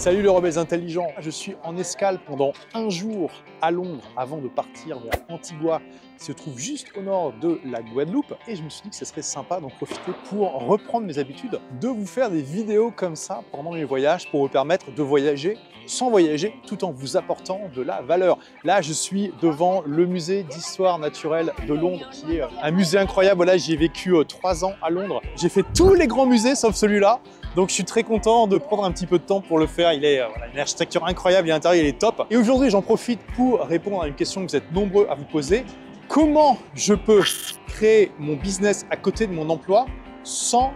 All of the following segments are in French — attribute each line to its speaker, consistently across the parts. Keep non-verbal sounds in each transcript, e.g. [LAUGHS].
Speaker 1: Salut les rebelles intelligents, je suis en escale pendant un jour à Londres avant de partir vers Antigua qui se trouve juste au nord de la Guadeloupe et je me suis dit que ce serait sympa d'en profiter pour reprendre mes habitudes, de vous faire des vidéos comme ça pendant mes voyages pour vous permettre de voyager sans voyager tout en vous apportant de la valeur. Là, je suis devant le musée d'histoire naturelle de Londres qui est un musée incroyable. Là, j'y ai vécu euh, trois ans à Londres. J'ai fait tous les grands musées sauf celui-là. Donc je suis très content de prendre un petit peu de temps pour le faire. Il est euh, une architecture incroyable, l'intérieur il est top. Et aujourd'hui j'en profite pour répondre à une question que vous êtes nombreux à vous poser. Comment je peux créer mon business à côté de mon emploi sans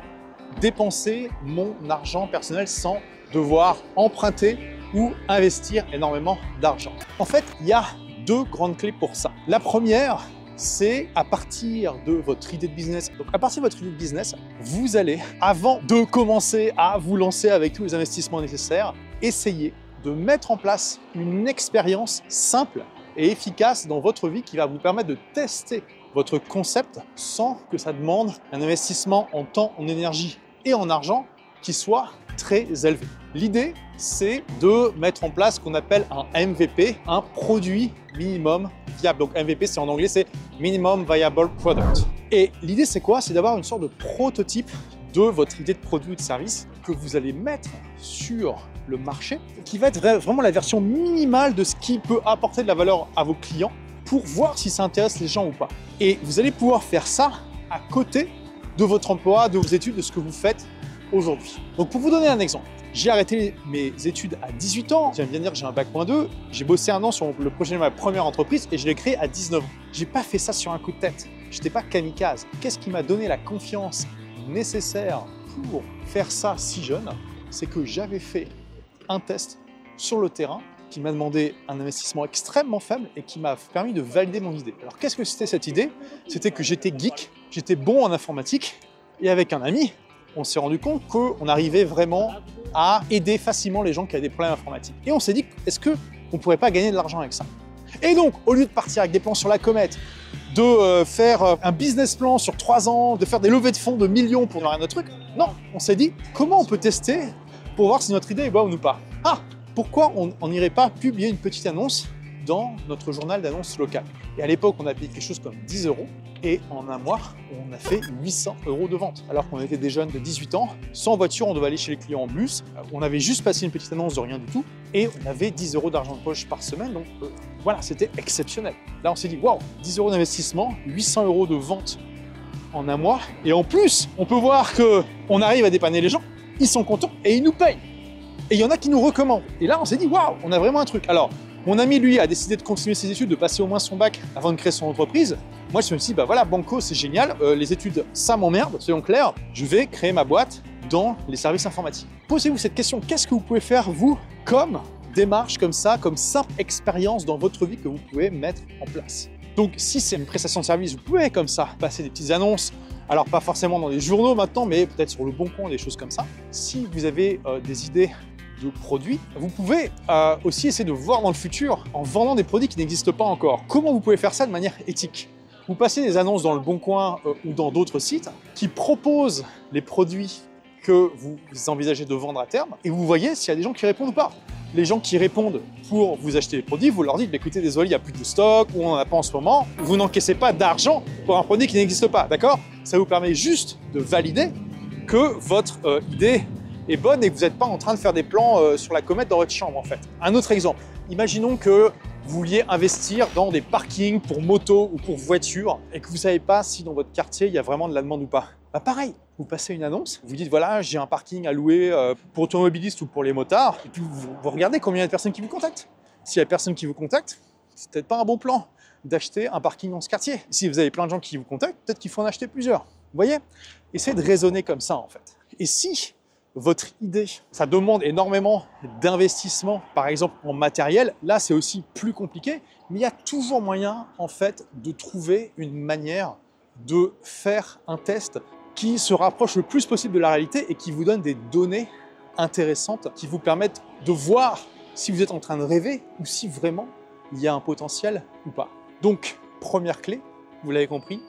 Speaker 1: dépenser mon argent personnel, sans devoir emprunter ou investir énormément d'argent? En fait, il y a deux grandes clés pour ça. La première, c'est à partir de votre idée de business. Donc à partir de votre idée de business, vous allez, avant de commencer à vous lancer avec tous les investissements nécessaires, essayer de mettre en place une expérience simple et efficace dans votre vie qui va vous permettre de tester votre concept sans que ça demande un investissement en temps, en énergie et en argent qui soit très élevé. L'idée, c'est de mettre en place ce qu'on appelle un MVP, un produit minimum viable. Donc MVP, c'est en anglais, c'est Minimum Viable Product. Et l'idée, c'est quoi? C'est d'avoir une sorte de prototype de votre idée de produit ou de service que vous allez mettre sur le marché, qui va être vraiment la version minimale de ce qui peut apporter de la valeur à vos clients pour voir si ça intéresse les gens ou pas. Et vous allez pouvoir faire ça à côté de votre emploi, de vos études, de ce que vous faites aujourd'hui. Donc pour vous donner un exemple, j'ai arrêté mes études à 18 ans. Je viens de dire que j'ai un bac point 2. J'ai bossé un an sur le projet de ma première entreprise et je l'ai créé à 19 ans. J'ai pas fait ça sur un coup de tête. Je n'étais pas kamikaze. Qu'est-ce qui m'a donné la confiance nécessaire pour faire ça si jeune? C'est que j'avais fait un test sur le terrain qui m'a demandé un investissement extrêmement faible et qui m'a permis de valider mon idée. Alors qu'est-ce que c'était cette idée? C'était que j'étais geek, j'étais bon en informatique et avec un ami, on s'est rendu compte qu'on arrivait vraiment à aider facilement les gens qui avaient des problèmes informatiques. Et on s'est dit, est-ce qu'on ne pourrait pas gagner de l'argent avec ça? Et donc, au lieu de partir avec des plans sur la comète, de euh, faire euh, un business plan sur trois ans, de faire des levées de fonds de millions pour faire notre truc, non, on s'est dit, comment on peut tester pour voir si notre idée est bonne ou pas? Ah, pourquoi on n'irait pas publier une petite annonce dans notre journal d'annonce local. Et à l'époque, on a payé quelque chose comme 10 euros. Et en un mois, on a fait 800 euros de vente. Alors qu'on était des jeunes de 18 ans, sans voiture, on devait aller chez les clients en bus. On avait juste passé une petite annonce de rien du tout. Et on avait 10 euros d'argent de poche par semaine. Donc euh, voilà, c'était exceptionnel. Là, on s'est dit, waouh, 10 euros d'investissement, 800 euros de vente en un mois. Et en plus, on peut voir qu'on arrive à dépanner les gens. Ils sont contents et ils nous payent. Et il y en a qui nous recommandent. Et là, on s'est dit, waouh, on a vraiment un truc. Alors, mon ami, lui, a décidé de continuer ses études, de passer au moins son bac avant de créer son entreprise. Moi, je me suis dit, bah voilà, Banco, c'est génial. Euh, les études, ça m'emmerde, soyons clairs. Je vais créer ma boîte dans les services informatiques. Posez-vous cette question, qu'est-ce que vous pouvez faire, vous, comme démarche, comme ça, comme simple expérience dans votre vie que vous pouvez mettre en place? Donc, si c'est une prestation de service, vous pouvez comme ça passer des petites annonces. Alors, pas forcément dans les journaux maintenant, mais peut-être sur le Bon Coin, des choses comme ça. Si vous avez euh, des idées de produits, vous pouvez euh, aussi essayer de voir dans le futur en vendant des produits qui n'existent pas encore. Comment vous pouvez faire ça de manière éthique? Vous passez des annonces dans le Bon Coin euh, ou dans d'autres sites qui proposent les produits que vous envisagez de vendre à terme et vous voyez s'il y a des gens qui répondent ou pas. Les gens qui répondent pour vous acheter les produits, vous leur dites bah, écoutez, désolé, il n'y a plus de stock ou on n'en a pas en ce moment. Vous n'encaissez pas d'argent pour un produit qui n'existe pas, d'accord? Ça vous permet juste de valider que votre euh, idée est bonne et que vous n'êtes pas en train de faire des plans euh, sur la comète dans votre chambre en fait. Un autre exemple, imaginons que vous vouliez investir dans des parkings pour moto ou pour voiture et que vous ne savez pas si dans votre quartier il y a vraiment de la demande ou pas. Bah pareil, vous passez une annonce, vous dites voilà j'ai un parking à louer euh, pour automobilistes ou pour les motards, et puis vous, vous regardez combien il y a de personnes qui vous contactent. S'il y a personne qui vous contacte, c'est peut-être pas un bon plan d'acheter un parking dans ce quartier. Si vous avez plein de gens qui vous contactent, peut-être qu'il faut en acheter plusieurs. Vous voyez? Essayez de raisonner comme ça en fait. Et si votre idée. Ça demande énormément d'investissement, par exemple en matériel. Là, c'est aussi plus compliqué, mais il y a toujours moyen, en fait, de trouver une manière de faire un test qui se rapproche le plus possible de la réalité et qui vous donne des données intéressantes qui vous permettent de voir si vous êtes en train de rêver ou si vraiment il y a un potentiel ou pas. Donc, première clé, vous l'avez compris,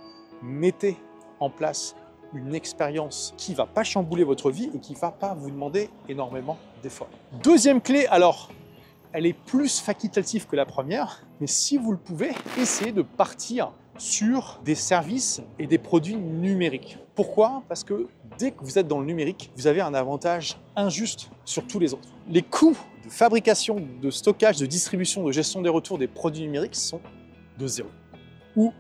Speaker 1: mettez en place une expérience qui va pas chambouler votre vie et qui va pas vous demander énormément d'efforts. Deuxième clé, alors, elle est plus facultative que la première, mais si vous le pouvez, essayez de partir sur des services et des produits numériques. Pourquoi? Parce que dès que vous êtes dans le numérique, vous avez un avantage injuste sur tous les autres. Les coûts de fabrication, de stockage, de distribution, de gestion des retours des produits numériques sont de zéro ou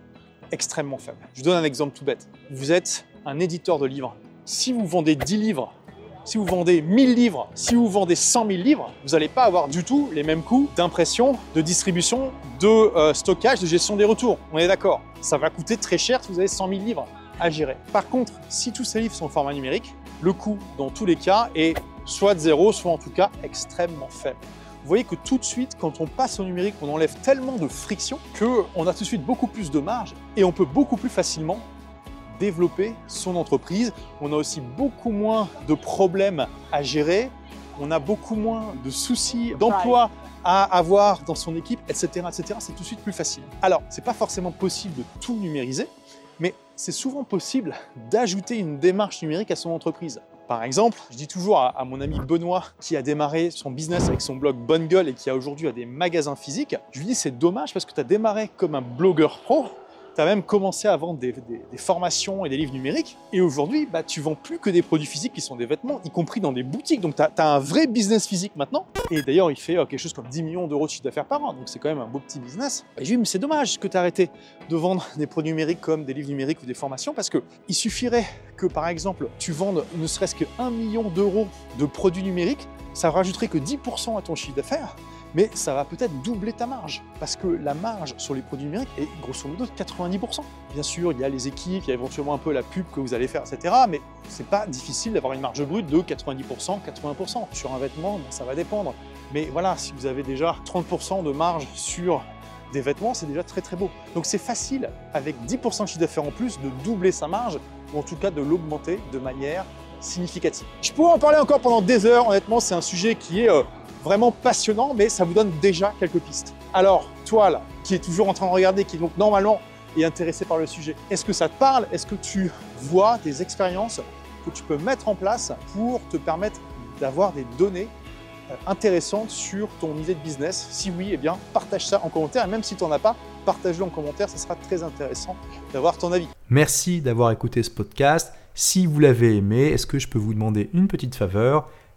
Speaker 1: extrêmement faibles. Je vous donne un exemple tout bête. Vous êtes un éditeur de livres. Si vous vendez 10 livres si vous vendez 1000 livres, si vous vendez 100 000 livres, vous n'allez pas avoir du tout les mêmes coûts d'impression, de distribution, de euh, stockage, de gestion des retours. On est d'accord Ça va coûter très cher si vous avez 100 000 livres à gérer. Par contre, si tous ces livres sont au format numérique, le coût, dans tous les cas, est soit de zéro, soit en tout cas extrêmement faible. Vous voyez que tout de suite, quand on passe au numérique, on enlève tellement de friction qu'on a tout de suite beaucoup plus de marge et on peut beaucoup plus facilement développer son entreprise. On a aussi beaucoup moins de problèmes à gérer, on a beaucoup moins de soucis d'emploi à avoir dans son équipe, etc. etc. C'est tout de suite plus facile. Alors, c'est pas forcément possible de tout numériser, mais c'est souvent possible d'ajouter une démarche numérique à son entreprise. Par exemple, je dis toujours à, mon ami Benoît, qui a démarré son business avec son blog Bonne Gueule et qui a aujourd'hui des magasins physiques, je lui dis c'est dommage parce que tu as démarré comme un blogueur pro, tu as même commencé à vendre des, formations et des livres numériques. Et aujourd'hui, bah, tu vends plus que des produits physiques qui sont des vêtements, y compris dans des boutiques. Donc, tu as, un vrai business physique maintenant. Et d'ailleurs, il fait euh, quelque chose comme 10 millions d'euros de chiffre d'affaires par an. Donc, c'est quand même un beau petit business. Et j'ai dit, mais c'est dommage que tu arrêté de vendre [LAUGHS] des produits numériques comme des livres numériques ou des formations parce que il suffirait que, par exemple, tu vendes ne serait-ce que 1 million d'euros de produits numériques. Ça rajouterait que 10% à ton chiffre d'affaires mais ça va peut-être doubler ta marge, parce que la marge sur les produits numériques est grosso modo de 90%. Bien sûr, il y a les équipes, il y a éventuellement un peu la pub que vous allez faire, etc. Mais c'est pas difficile d'avoir une marge brute de 90%, 80%. Sur un vêtement, ça va dépendre. Mais voilà, si vous avez déjà 30% de marge sur des vêtements, c'est déjà très très beau. Donc c'est facile, avec 10% de chiffre d'affaires en plus, de doubler sa marge, ou en tout cas de l'augmenter de manière significative. Je pourrais en parler encore pendant des heures, honnêtement, c'est un sujet qui est... Euh, vraiment passionnant, mais ça vous donne déjà quelques pistes. Alors, toi là, qui est toujours en train de regarder, qui donc normalement est intéressé par le sujet, est-ce que ça te parle? Est-ce que tu vois des expériences que tu peux mettre en place pour te permettre d'avoir des données euh, intéressantes sur ton idée de business? Si oui, eh bien, partage ça en commentaire. Et même si tu n'en as pas, partage-le en commentaire. Ce sera très intéressant d'avoir ton avis.
Speaker 2: Merci d'avoir écouté ce podcast. Si vous l'avez aimé, est-ce que je peux vous demander une petite faveur?